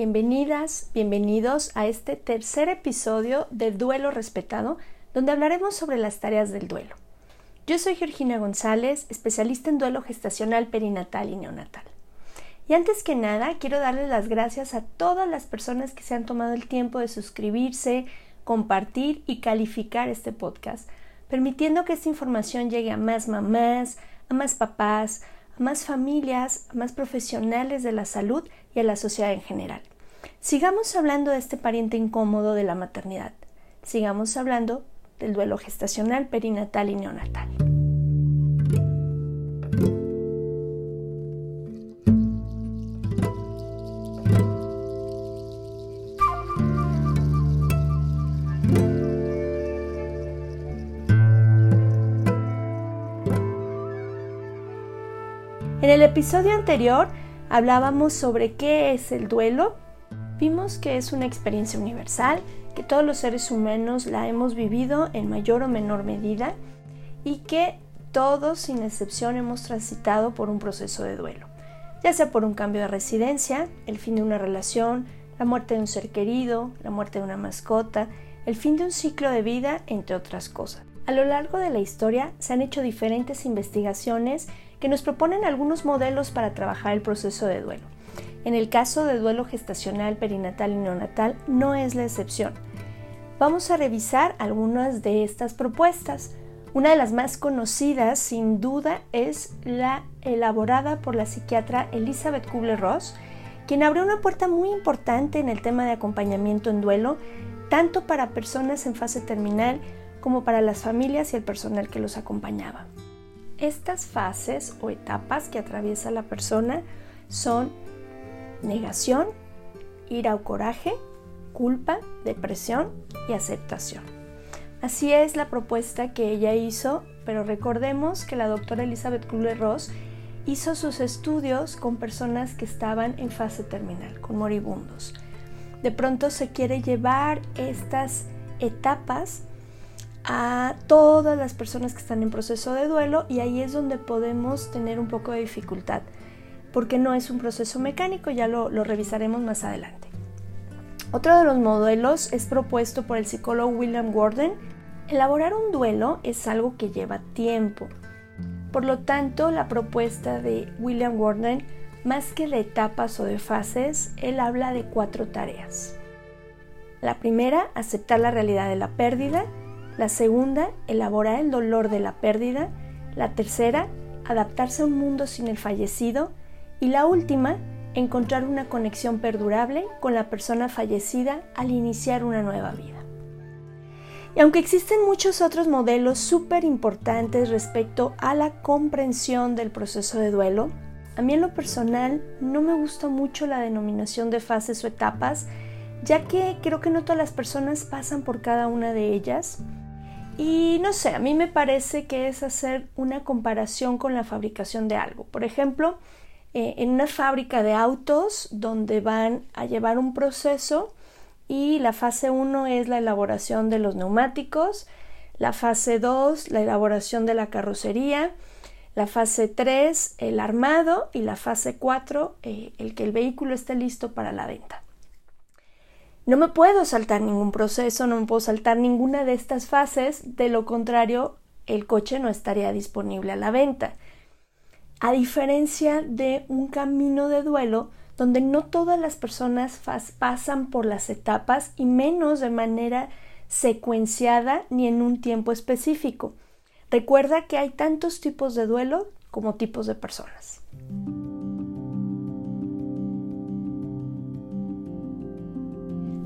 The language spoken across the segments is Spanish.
bienvenidas, bienvenidos a este tercer episodio de Duelo Respetado, donde hablaremos sobre las tareas del duelo. Yo soy Georgina González, especialista en duelo gestacional, perinatal y neonatal. Y antes que nada, quiero darles las gracias a todas las personas que se han tomado el tiempo de suscribirse, compartir y calificar este podcast, permitiendo que esta información llegue a más mamás, a más papás, más familias, más profesionales de la salud y a la sociedad en general. Sigamos hablando de este pariente incómodo de la maternidad. Sigamos hablando del duelo gestacional, perinatal y neonatal. El episodio anterior hablábamos sobre qué es el duelo. Vimos que es una experiencia universal, que todos los seres humanos la hemos vivido en mayor o menor medida y que todos sin excepción hemos transitado por un proceso de duelo, ya sea por un cambio de residencia, el fin de una relación, la muerte de un ser querido, la muerte de una mascota, el fin de un ciclo de vida, entre otras cosas. A lo largo de la historia se han hecho diferentes investigaciones que nos proponen algunos modelos para trabajar el proceso de duelo. En el caso de duelo gestacional, perinatal y neonatal no es la excepción. Vamos a revisar algunas de estas propuestas. Una de las más conocidas, sin duda, es la elaborada por la psiquiatra Elizabeth Kubler-Ross, quien abrió una puerta muy importante en el tema de acompañamiento en duelo, tanto para personas en fase terminal como para las familias y el personal que los acompañaba. Estas fases o etapas que atraviesa la persona son negación, ira o coraje, culpa, depresión y aceptación. Así es la propuesta que ella hizo, pero recordemos que la doctora Elizabeth Kubler-Ross hizo sus estudios con personas que estaban en fase terminal, con moribundos. De pronto se quiere llevar estas etapas a todas las personas que están en proceso de duelo y ahí es donde podemos tener un poco de dificultad, porque no es un proceso mecánico, ya lo, revisaremos más adelante. Otro de los modelos es propuesto por el psicólogo William Gordon. Elaborar un duelo es algo que lleva tiempo. Por lo tanto, la propuesta de William Gordon, más que de etapas o de fases, él habla de cuatro tareas. La primera, aceptar la realidad de la pérdida. La segunda, elaborar el dolor de la pérdida. La tercera, adaptarse a un mundo sin el fallecido. Y la última, encontrar una conexión perdurable con la persona fallecida al iniciar una nueva vida. Y aunque existen muchos otros modelos súper importantes respecto a la comprensión del proceso de duelo, a mí en lo personal no me gusta mucho la denominación de fases o etapas, ya que creo que no todas las personas pasan por cada una de ellas. Y no sé, a mí me parece que es hacer una comparación con la fabricación de algo. Por ejemplo, eh, en una fábrica de autos donde van a llevar un proceso y la fase 1 es la elaboración de los neumáticos, la fase 2 la elaboración de la carrocería, la fase 3 el armado y la fase 4 eh, el que el vehículo esté listo para la venta. No me puedo saltar ningún proceso, no me puedo saltar ninguna de estas fases, de lo contrario el coche no estaría disponible a la venta. A diferencia de un camino de duelo donde no todas las personas pasan por las etapas y menos de manera secuenciada ni en un tiempo específico. Recuerda que hay tantos tipos de duelo como tipos de personas.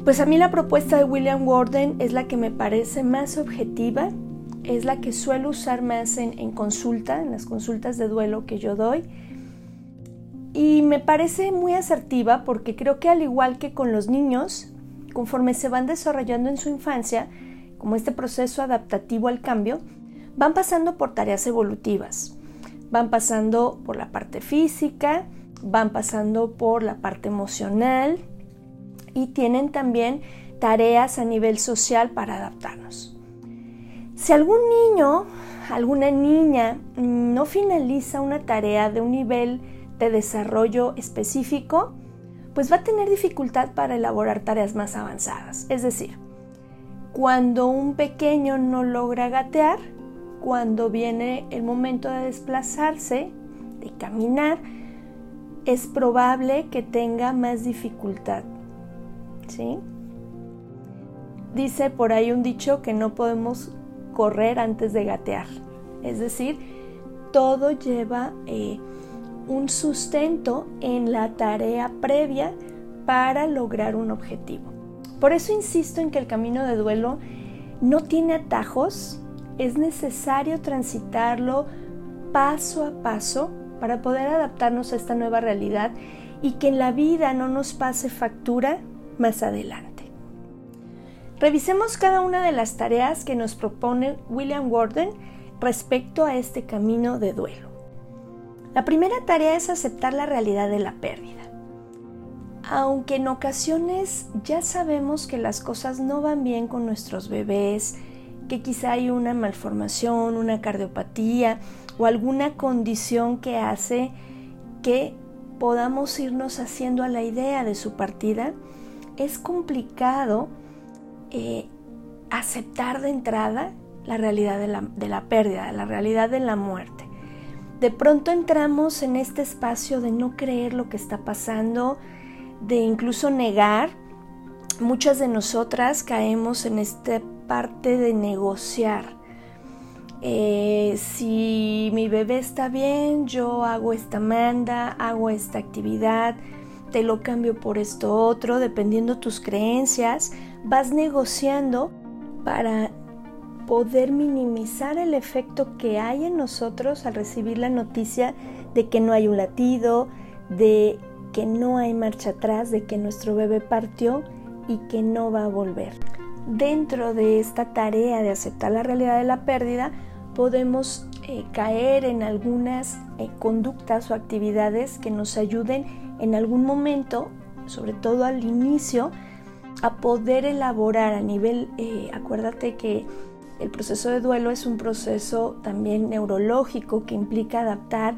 Pues a mí la propuesta de William Warden es la que me parece más objetiva, es la que suelo usar más en, en, consulta, en las consultas de duelo que yo doy. Y me parece muy asertiva porque creo que al igual que con los niños, conforme se van desarrollando en su infancia, como este proceso adaptativo al cambio, van pasando por tareas evolutivas, van pasando por la parte física, van pasando por la parte emocional y tienen también tareas a nivel social para adaptarnos. Si algún niño, alguna niña no finaliza una tarea de un nivel de desarrollo específico, pues va a tener dificultad para elaborar tareas más avanzadas. Es decir, cuando un pequeño no logra gatear, cuando viene el momento de desplazarse, de caminar, es probable que tenga más dificultad. ¿Sí? Dice por ahí un dicho que no podemos correr antes de gatear. Es decir, todo lleva eh, un sustento en la tarea previa para lograr un objetivo. Por eso insisto en que el camino de duelo no tiene atajos, es necesario transitarlo paso a paso para poder adaptarnos a esta nueva realidad y que en la vida no nos pase factura más adelante. Revisemos cada una de las tareas que nos propone William Warden respecto a este camino de duelo. La primera tarea es aceptar la realidad de la pérdida. Aunque en ocasiones ya sabemos que las cosas no van bien con nuestros bebés, que quizá hay una malformación, una cardiopatía o alguna condición que hace que podamos irnos haciendo a la idea de su partida, es complicado eh, aceptar de entrada la realidad de la, de la pérdida, la realidad de la muerte de pronto entramos en este espacio de no creer lo que está pasando, de incluso negar. Muchas de nosotras caemos en esta parte de negociar. Eh, si mi bebé está bien, yo hago esta manda, hago esta actividad, te lo cambio por esto otro, dependiendo tus creencias, vas negociando para poder minimizar el efecto que hay en nosotros al recibir la noticia de que no hay un latido, de que no hay marcha atrás, de que nuestro bebé partió y que no va a volver. Dentro de esta tarea de aceptar la realidad de la pérdida, podemos eh, caer en algunas eh, conductas o actividades que nos ayuden en algún momento, sobre todo al inicio, a poder elaborar a nivel, eh, acuérdate que el proceso de duelo es un proceso también neurológico que implica adaptar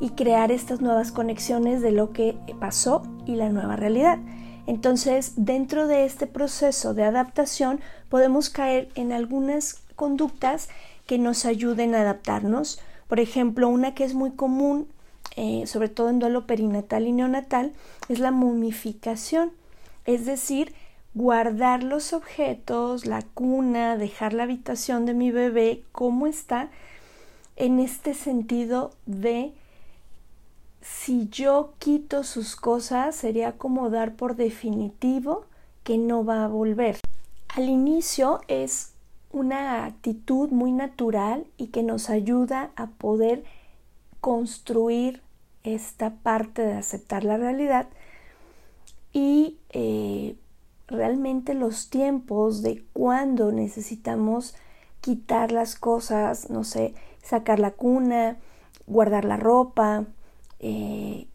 y crear estas nuevas conexiones de lo que pasó y la nueva realidad. Entonces, dentro de este proceso de adaptación podemos caer en algunas conductas que nos ayuden a adaptarnos. Por ejemplo, una que es muy común, eh, sobre todo en duelo perinatal y neonatal, es la momificación. Es decir, guardar los objetos, la cuna, dejar la habitación de mi bebé como está en este sentido de si yo quito sus cosas sería como dar por definitivo que no va a volver. Al inicio es una actitud muy natural y que nos ayuda a poder construir esta parte de aceptar la realidad y eh, realmente los tiempos de cuando necesitamos quitar las cosas, no sé, sacar la cuna, guardar la ropa, eh,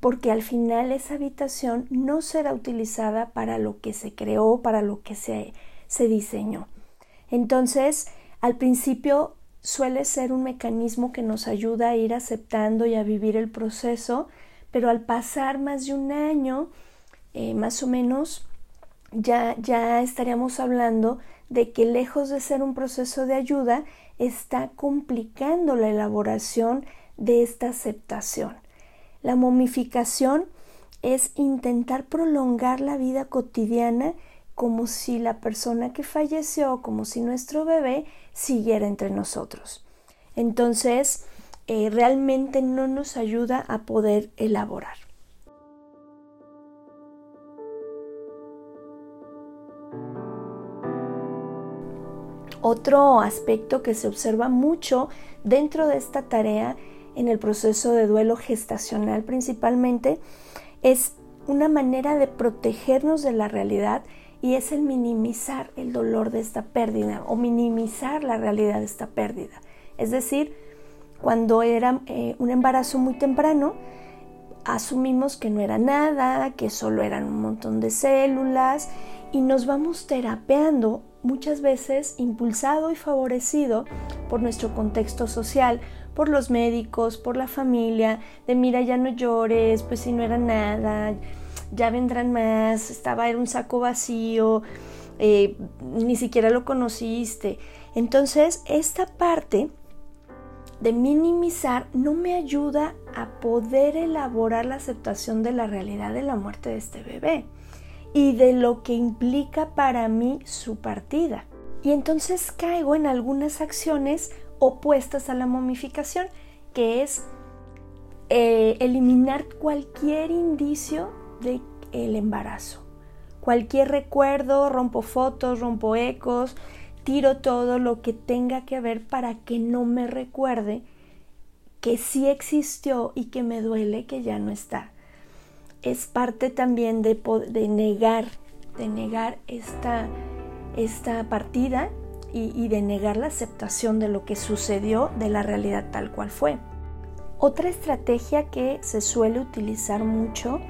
porque al final esa habitación no será utilizada para lo que se creó, para lo que se, se diseñó. Entonces, al principio suele ser un mecanismo que nos ayuda a ir aceptando y a vivir el proceso, pero al pasar más de un año, eh, más o menos, ya, ya estaríamos hablando de que lejos de ser un proceso de ayuda, está complicando la elaboración de esta aceptación. La momificación es intentar prolongar la vida cotidiana como si la persona que falleció, como si nuestro bebé siguiera entre nosotros. Entonces, eh, realmente no nos ayuda a poder elaborar. Otro aspecto que se observa mucho dentro de esta tarea en el proceso de duelo gestacional principalmente es una manera de protegernos de la realidad y es el minimizar el dolor de esta pérdida o minimizar la realidad de esta pérdida. Es decir, cuando era eh, un embarazo muy temprano, asumimos que no era nada, que solo eran un montón de células y nos vamos terapeando muchas veces impulsado y favorecido por nuestro contexto social, por los médicos, por la familia, de mira ya no llores, pues si no era nada, ya vendrán más, estaba en un saco vacío, eh, ni siquiera lo conociste. Entonces, esta parte de minimizar no me ayuda a poder elaborar la aceptación de la realidad de la muerte de este bebé y de lo que implica para mí su partida. Y entonces caigo en algunas acciones opuestas a la momificación, que es eh, eliminar cualquier indicio de el embarazo. Cualquier recuerdo, rompo fotos, rompo ecos, tiro todo lo que tenga que ver para que no me recuerde que sí existió y que me duele que ya no está es parte también de, de negar, de negar esta, esta partida y, de negar la aceptación de lo que sucedió, de la realidad tal cual fue. Otra estrategia que se suele utilizar mucho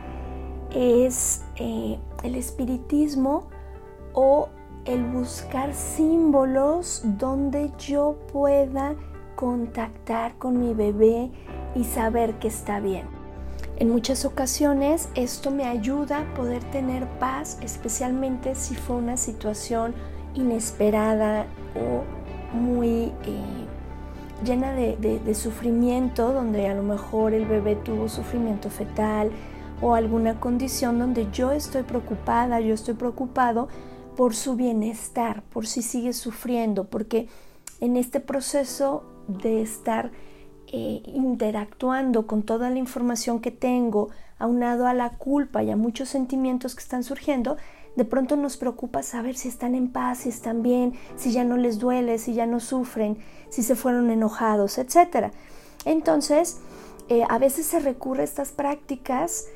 es eh, el espiritismo o el buscar símbolos donde yo pueda contactar con mi bebé y saber que está bien. En muchas ocasiones esto me ayuda a poder tener paz, especialmente si fue una situación inesperada o muy eh, llena de, sufrimiento, donde a lo mejor el bebé tuvo sufrimiento fetal o alguna condición donde yo estoy preocupada, yo estoy preocupado por su bienestar, por si sigue sufriendo, porque en este proceso de estar eh, interactuando con toda la información que tengo, aunado a la culpa y a muchos sentimientos que están surgiendo, de pronto nos preocupa saber si están en paz, si están bien, si ya no les duele, si ya no sufren, si se fueron enojados, etc. Entonces, eh, a veces se recurre a estas prácticas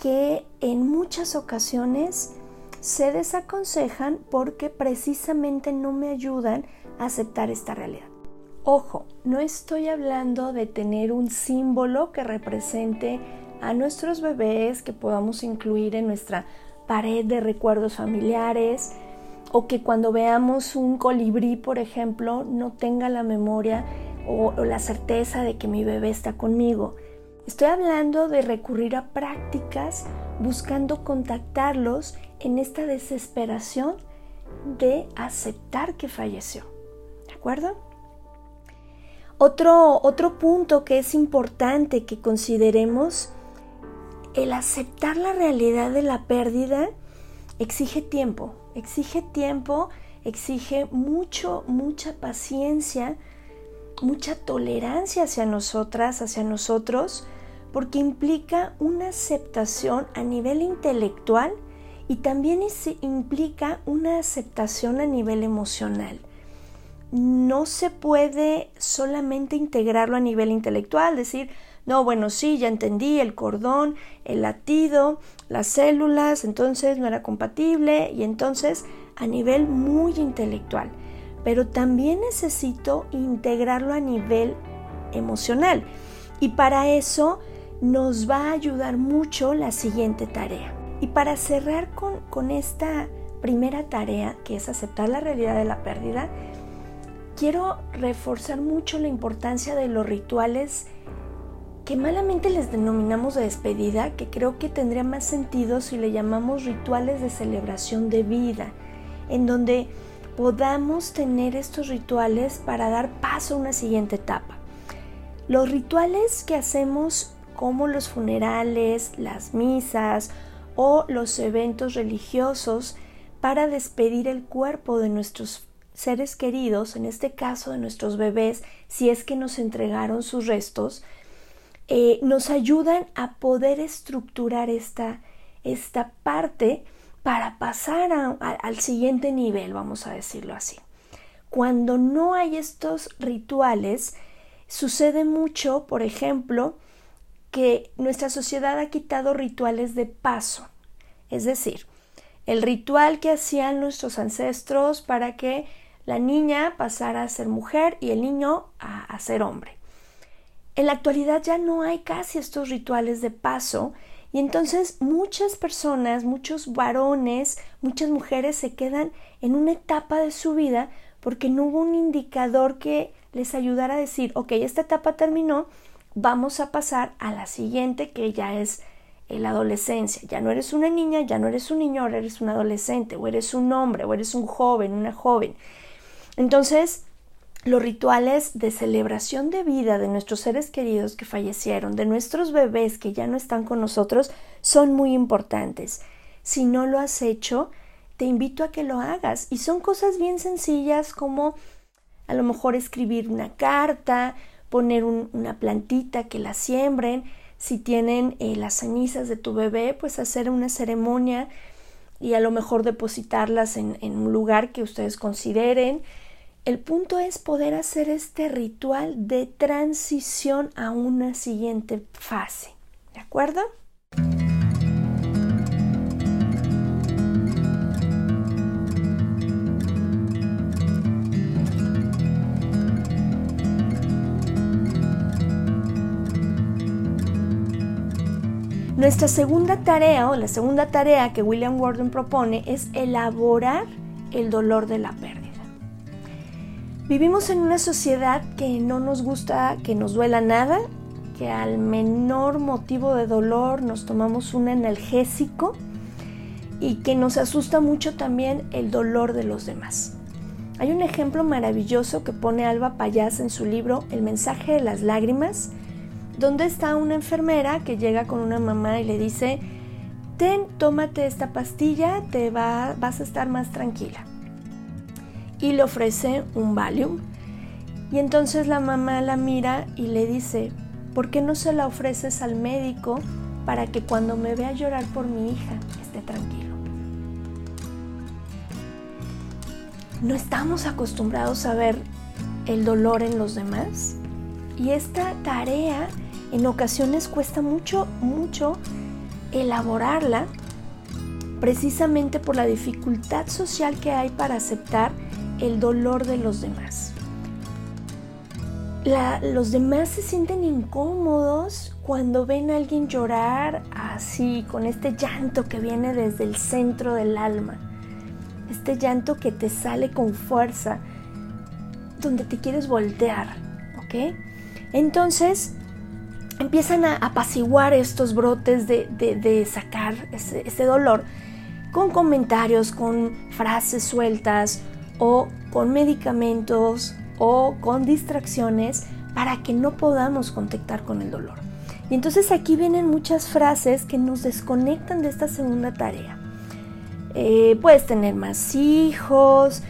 que en muchas ocasiones se desaconsejan porque precisamente no me ayudan a aceptar esta realidad. Ojo, no estoy hablando de tener un símbolo que represente a nuestros bebés que podamos incluir en nuestra pared de recuerdos familiares o que cuando veamos un colibrí, por ejemplo, no tenga la memoria o, la certeza de que mi bebé está conmigo. Estoy hablando de recurrir a prácticas buscando contactarlos en esta desesperación de aceptar que falleció. ¿De acuerdo? Otro, otro punto que es importante que consideremos, el aceptar la realidad de la pérdida exige tiempo, exige tiempo, exige mucho, mucha paciencia, mucha tolerancia hacia nosotras, hacia nosotros, porque implica una aceptación a nivel intelectual y también implica una aceptación a nivel emocional no se puede solamente integrarlo a nivel intelectual, decir, no, bueno, sí, ya entendí el cordón, el latido, las células, entonces no era compatible y entonces a nivel muy intelectual. Pero también necesito integrarlo a nivel emocional. Y para eso nos va a ayudar mucho la siguiente tarea. Y para cerrar con, con esta primera tarea, que es aceptar la realidad de la pérdida, quiero reforzar mucho la importancia de los rituales que malamente les denominamos de despedida, que creo que tendría más sentido si le llamamos rituales de celebración de vida, en donde podamos tener estos rituales para dar paso a una siguiente etapa. Los rituales que hacemos como los funerales, las misas o los eventos religiosos para despedir el cuerpo de nuestros seres queridos, en este caso de nuestros bebés, si es que nos entregaron sus restos, eh, nos ayudan a poder estructurar esta, esta parte para pasar al siguiente nivel, vamos a decirlo así. Cuando no hay estos rituales, sucede mucho, por ejemplo, que nuestra sociedad ha quitado rituales de paso. Es decir, el ritual que hacían nuestros ancestros para que la niña pasara a ser mujer y el niño a, a ser hombre. En la actualidad ya no hay casi estos rituales de paso y entonces muchas personas, muchos varones, muchas mujeres se quedan en una etapa de su vida porque no hubo un indicador que les ayudara a decir, ok, esta etapa terminó, vamos a pasar a la siguiente que ya es la adolescencia. Ya no eres una niña, ya no eres un niño, eres un adolescente, o eres un hombre, o eres un joven, una joven. Entonces, los rituales de celebración de vida de nuestros seres queridos que fallecieron, de nuestros bebés que ya no están con nosotros, son muy importantes. Si no lo has hecho, te invito a que lo hagas. Y son cosas bien sencillas como a lo mejor escribir una carta, poner una plantita que la siembren. Si tienen eh, las cenizas de tu bebé, pues hacer una ceremonia y a lo mejor depositarlas en un lugar que ustedes consideren el punto es poder hacer este ritual de transición a una siguiente fase. ¿De acuerdo? Nuestra segunda tarea o la segunda tarea que William Gordon propone es elaborar el dolor de la pérdida. Vivimos en una sociedad que no nos gusta que nos duela nada, que al menor motivo de dolor nos tomamos un analgésico y que nos asusta mucho también el dolor de los demás. Hay un ejemplo maravilloso que pone Alba Payás en su libro El mensaje de las lágrimas, donde está una enfermera que llega con una mamá y le dice, ten, tómate esta pastilla, te va, vas a estar más tranquila y le ofrece un Valium. Y entonces la mamá la mira y le dice, ¿por qué no se la ofreces al médico para que cuando me vea llorar por mi hija esté tranquilo? No estamos acostumbrados a ver el dolor en los demás y esta tarea en ocasiones cuesta mucho, mucho elaborarla precisamente por la dificultad social que hay para aceptar el dolor de los demás. los demás se sienten incómodos cuando ven a alguien llorar así, con este llanto que viene desde el centro del alma. Este llanto que te sale con fuerza, donde te quieres voltear, ¿ok? Entonces empiezan a apaciguar estos brotes de, sacar ese dolor con comentarios, con frases sueltas, o con medicamentos o con distracciones para que no podamos contactar con el dolor. Y entonces aquí vienen muchas frases que nos desconectan de esta segunda tarea. Eh, puedes tener más hijos,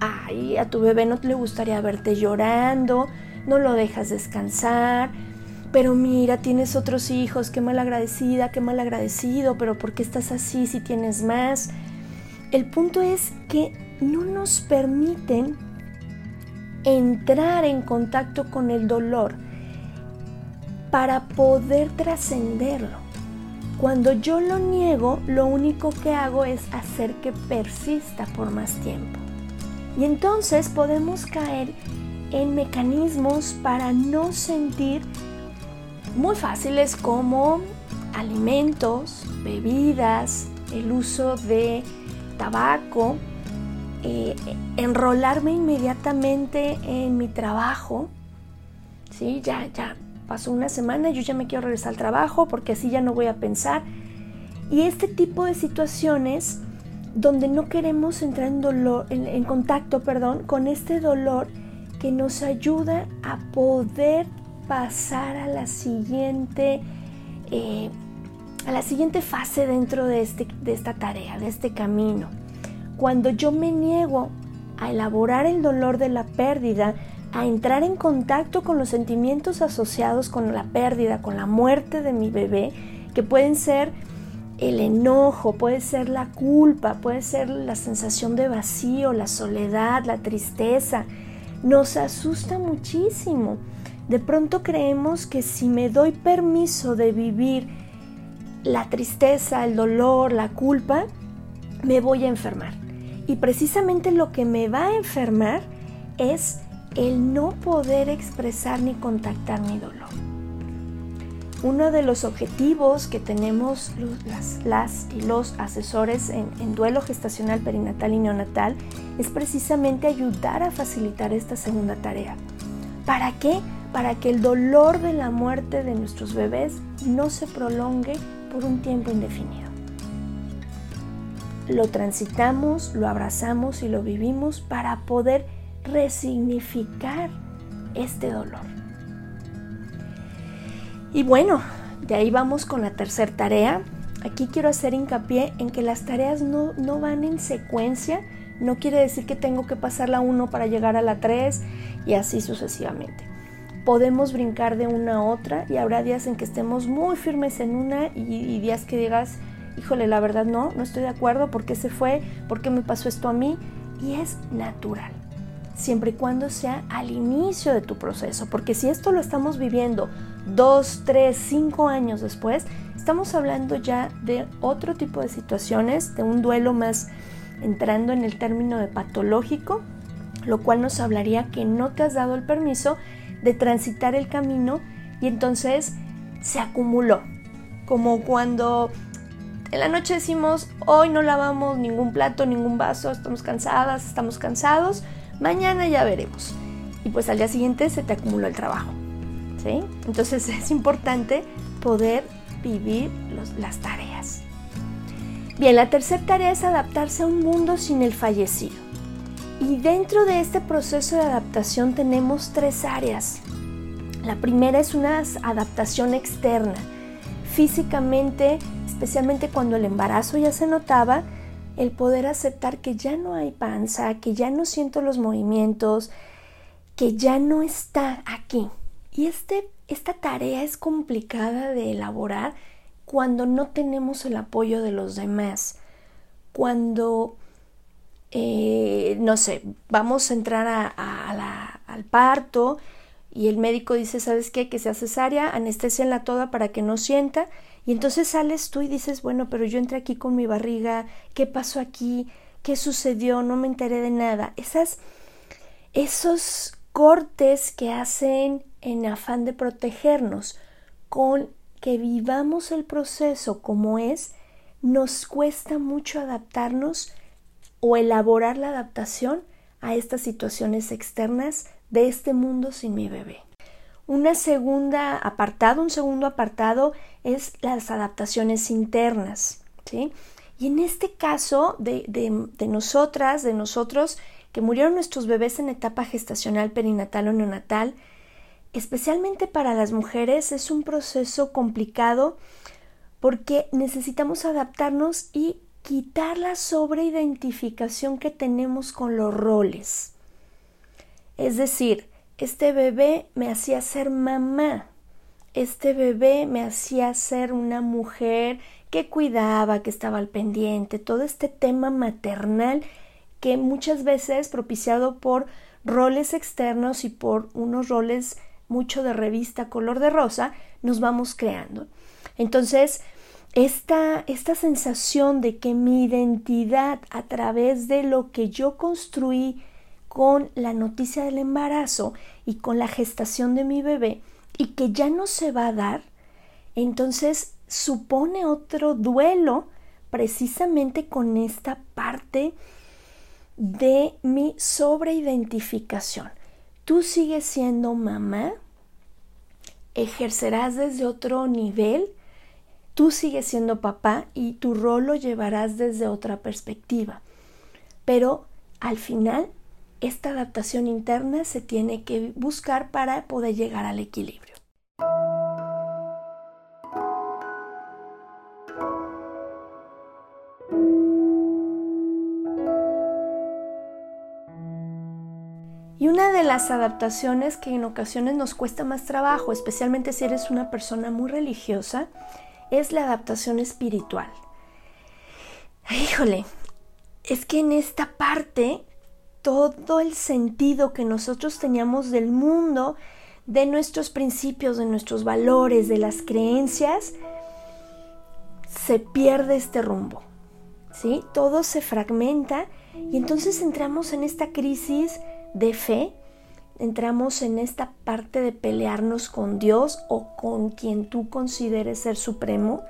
ay, a tu bebé no le gustaría verte llorando, no lo dejas descansar, pero mira, tienes otros hijos, qué mal agradecida, qué mal agradecido, pero ¿por qué estás así si tienes más? El punto es que no nos permiten entrar en contacto con el dolor para poder trascenderlo. Cuando yo lo niego, lo único que hago es hacer que persista por más tiempo. Y entonces podemos caer en mecanismos para no sentir muy fáciles como alimentos, bebidas, el uso de tabaco, eh, enrolarme inmediatamente en mi trabajo, ¿sí? Ya, ya pasó una semana, yo ya me quiero regresar al trabajo porque así ya no voy a pensar. Y este tipo de situaciones donde no queremos entrar en, dolor, en, contacto perdón, con este dolor que nos ayuda a poder pasar a la siguiente, eh, a la siguiente fase dentro de, este, de esta tarea, de este camino. Cuando yo me niego a elaborar el dolor de la pérdida, a entrar en contacto con los sentimientos asociados con la pérdida, con la muerte de mi bebé, que pueden ser el enojo, puede ser la culpa, puede ser la sensación de vacío, la soledad, la tristeza. Nos asusta muchísimo. De pronto creemos que si me doy permiso de vivir la tristeza, el dolor, la culpa, me voy a enfermar. Y precisamente lo que me va a enfermar es el no poder expresar ni contactar mi dolor. Uno de los objetivos que tenemos las, y los asesores en, en duelo gestacional, perinatal y neonatal es precisamente ayudar a facilitar esta segunda tarea. ¿Para qué? Para que el dolor de la muerte de nuestros bebés no se prolongue por un tiempo indefinido lo transitamos, lo abrazamos y lo vivimos para poder resignificar este dolor. Y bueno, de ahí vamos con la tercera tarea. Aquí quiero hacer hincapié en que las tareas no, no van en secuencia. No quiere decir que tengo que pasar la 1 para llegar a la 3 y así sucesivamente. Podemos brincar de una a otra y habrá días en que estemos muy firmes en una y, y días que digas, híjole, la verdad no, no estoy de acuerdo, ¿por qué se fue? ¿Por qué me pasó esto a mí? Y es natural, siempre y cuando sea al inicio de tu proceso, porque si esto lo estamos viviendo dos, tres, cinco años después, estamos hablando ya de otro tipo de situaciones, de un duelo más entrando en el término de patológico, lo cual nos hablaría que no te has dado el permiso de transitar el camino y entonces se acumuló, como cuando en la noche decimos, hoy no lavamos ningún plato, ningún vaso, estamos cansadas, estamos cansados, mañana ya veremos. Y pues al día siguiente se te acumuló el trabajo. ¿sí? Entonces es importante poder vivir las tareas. Bien, la tercera tarea es adaptarse a un mundo sin el fallecido. Y dentro de este proceso de adaptación tenemos tres áreas. La primera es una adaptación externa. Físicamente especialmente cuando el embarazo ya se notaba, el poder aceptar que ya no hay panza, que ya no siento los movimientos, que ya no está aquí. Y este, esta tarea es complicada de elaborar cuando no tenemos el apoyo de los demás, cuando, eh, no sé, vamos a entrar al parto y el médico dice, ¿sabes qué? Que sea cesárea, la toda para que no sienta y entonces sales tú y dices, bueno, pero yo entré aquí con mi barriga, ¿qué pasó aquí? ¿Qué sucedió? No me enteré de nada. Esas, esos cortes que hacen en afán de protegernos, con que vivamos el proceso como es, nos cuesta mucho adaptarnos o elaborar la adaptación a estas situaciones externas de este mundo sin mi bebé. Una segunda apartado, un segundo apartado es las adaptaciones internas. ¿sí? Y en este caso de, de, nosotras, de nosotros, que murieron nuestros bebés en etapa gestacional, perinatal o neonatal, especialmente para las mujeres es un proceso complicado porque necesitamos adaptarnos y quitar la sobreidentificación que tenemos con los roles. Es decir, este bebé me hacía ser mamá. Este bebé me hacía ser una mujer que cuidaba, que estaba al pendiente, todo este tema maternal que muchas veces propiciado por roles externos y por unos roles mucho de revista color de rosa, nos vamos creando. Entonces, esta, esta sensación de que mi identidad a través de lo que yo construí con la noticia del embarazo y con la gestación de mi bebé y que ya no se va a dar, entonces supone otro duelo precisamente con esta parte de mi sobreidentificación. Tú sigues siendo mamá, ejercerás desde otro nivel, tú sigues siendo papá y tu rol lo llevarás desde otra perspectiva. Pero al final, esta adaptación interna se tiene que buscar para poder llegar al equilibrio. Y una de las adaptaciones que en ocasiones nos cuesta más trabajo, especialmente si eres una persona muy religiosa, es la adaptación espiritual. Híjole, es que en esta parte todo el sentido que nosotros teníamos del mundo, de nuestros principios, de nuestros valores, de las creencias, se pierde este rumbo. ¿Sí? Todo se fragmenta y entonces entramos en esta crisis de fe, entramos en esta parte de pelearnos con Dios o con quien tú consideres ser supremo.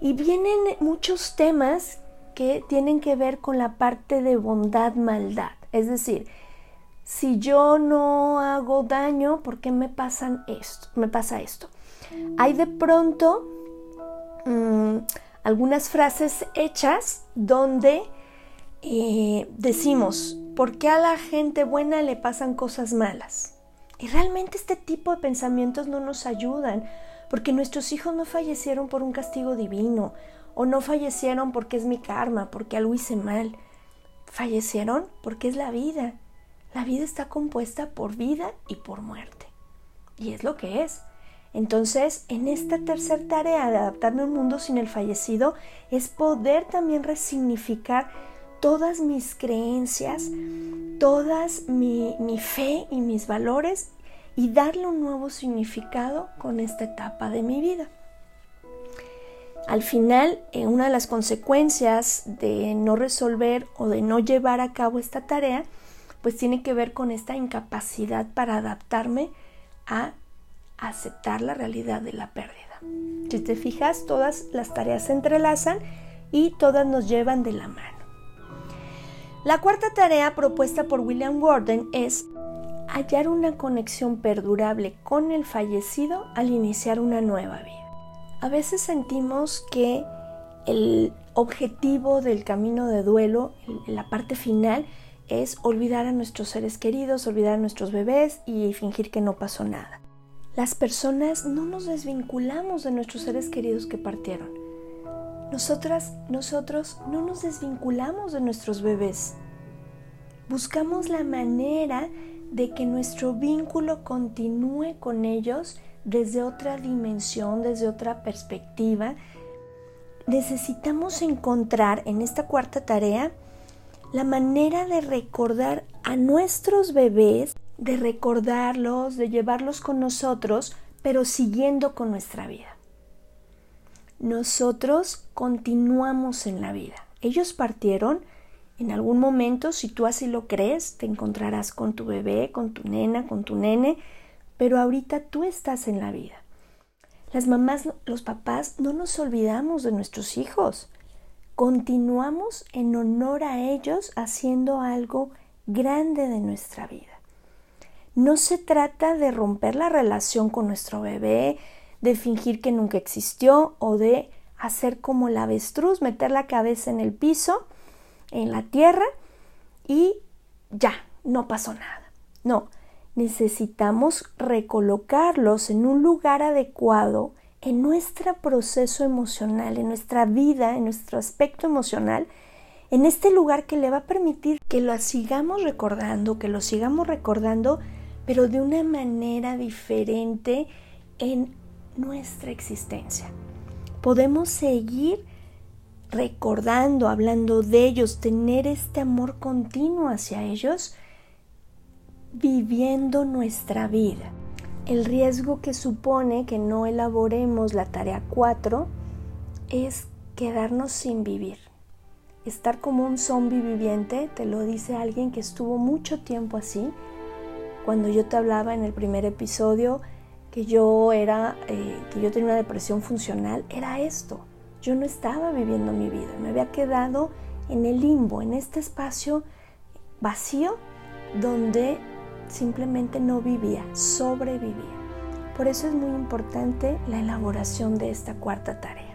Y vienen muchos temas que tienen que ver con la parte de bondad-maldad. Es decir, si yo no hago daño, ¿por qué me, pasan esto, me pasa esto? Hay de pronto mm, algunas frases hechas donde eh, decimos, ¿Por qué a la gente buena le pasan cosas malas? Y realmente este tipo de pensamientos no nos ayudan, porque nuestros hijos no fallecieron por un castigo divino, o no fallecieron porque es mi karma, porque algo hice mal. Fallecieron porque es la vida. La vida está compuesta por vida y por muerte. Y es lo que es. Entonces, en esta tercera tarea de adaptarme a un mundo sin el fallecido, es poder también resignificar todas mis creencias, todas mi, fe y mis valores y darle un nuevo significado con esta etapa de mi vida. Al final, eh, una de las consecuencias de no resolver o de no llevar a cabo esta tarea, pues tiene que ver con esta incapacidad para adaptarme a aceptar la realidad de la pérdida. Si te fijas, todas las tareas se entrelazan y todas nos llevan de la mano. La cuarta tarea propuesta por William Gordon es hallar una conexión perdurable con el fallecido al iniciar una nueva vida. A veces sentimos que el objetivo del camino de duelo, la parte final, es olvidar a nuestros seres queridos, olvidar a nuestros bebés y fingir que no pasó nada. Las personas no nos desvinculamos de nuestros seres queridos que partieron nosotras, nosotros no nos desvinculamos de nuestros bebés. Buscamos la manera de que nuestro vínculo continúe con ellos desde otra dimensión, desde otra perspectiva. Necesitamos encontrar en esta cuarta tarea la manera de recordar a nuestros bebés, de recordarlos, de llevarlos con nosotros, pero siguiendo con nuestra vida nosotros continuamos en la vida. Ellos partieron, en algún momento, si tú así lo crees, te encontrarás con tu bebé, con tu nena, con tu nene, pero ahorita tú estás en la vida. Las mamás, los papás, no nos olvidamos de nuestros hijos. Continuamos en honor a ellos haciendo algo grande de nuestra vida. No se trata de romper la relación con nuestro bebé, de fingir que nunca existió o de hacer como la avestruz, meter la cabeza en el piso, en la tierra y ya, no pasó nada. No, necesitamos recolocarlos en un lugar adecuado en nuestro proceso emocional, en nuestra vida, en nuestro aspecto emocional, en este lugar que le va a permitir que lo sigamos recordando, que lo sigamos recordando, pero de una manera diferente en nuestra existencia. Podemos seguir recordando, hablando de ellos, tener este amor continuo hacia ellos, viviendo nuestra vida. El riesgo que supone que no elaboremos la tarea 4 es quedarnos sin vivir. Estar como un zombie viviente, te lo dice alguien que estuvo mucho tiempo así. Cuando yo te hablaba en el primer episodio, que yo era, eh, que yo tenía una depresión funcional, era esto. Yo no estaba viviendo mi vida, me había quedado en el limbo, en este espacio vacío donde simplemente no vivía, sobrevivía. Por eso es muy importante la elaboración de esta cuarta tarea.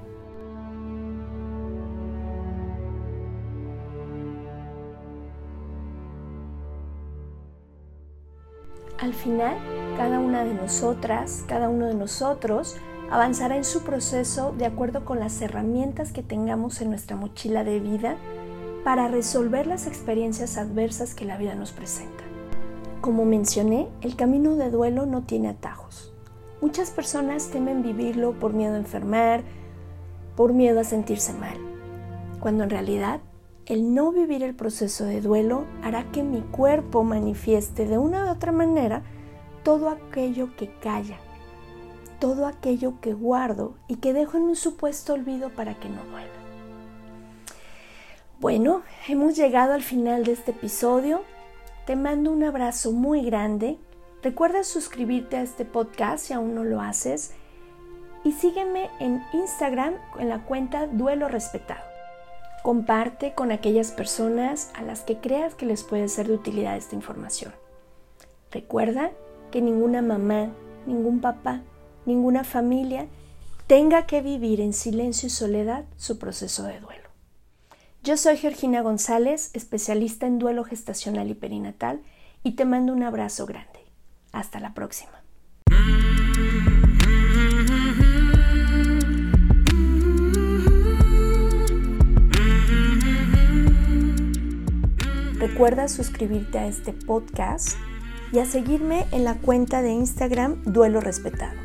Al final, cada una de nosotras, cada uno de nosotros, avanzará en su proceso de acuerdo con las herramientas que tengamos en nuestra mochila de vida para resolver las experiencias adversas que la vida nos presenta. Como mencioné, el camino de duelo no tiene atajos. Muchas personas temen vivirlo por miedo a enfermar, por miedo a sentirse mal, cuando en realidad el no vivir el proceso de duelo hará que mi cuerpo manifieste de una u otra manera todo aquello que calla, todo aquello que guardo y que dejo en un supuesto olvido para que no duela. Bueno, hemos llegado al final de este episodio. Te mando un abrazo muy grande. Recuerda suscribirte a este podcast si aún no lo haces. Y sígueme en Instagram en la cuenta Duelo Respetado. Comparte con aquellas personas a las que creas que les puede ser de utilidad esta información. Recuerda que ninguna mamá, ningún papá, ninguna familia tenga que vivir en silencio y soledad su proceso de duelo. Yo soy Georgina González, especialista en duelo gestacional y perinatal, y te mando un abrazo grande. Hasta la próxima. Recuerda suscribirte a este podcast y a seguirme en la cuenta de Instagram Duelo Respetado.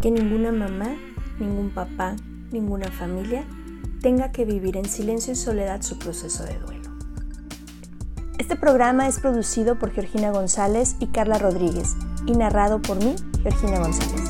Que ninguna mamá, ningún papá, ninguna familia tenga que vivir en silencio y soledad su proceso de duelo. Este programa es producido por Georgina González y Carla Rodríguez y narrado por mí, Georgina González.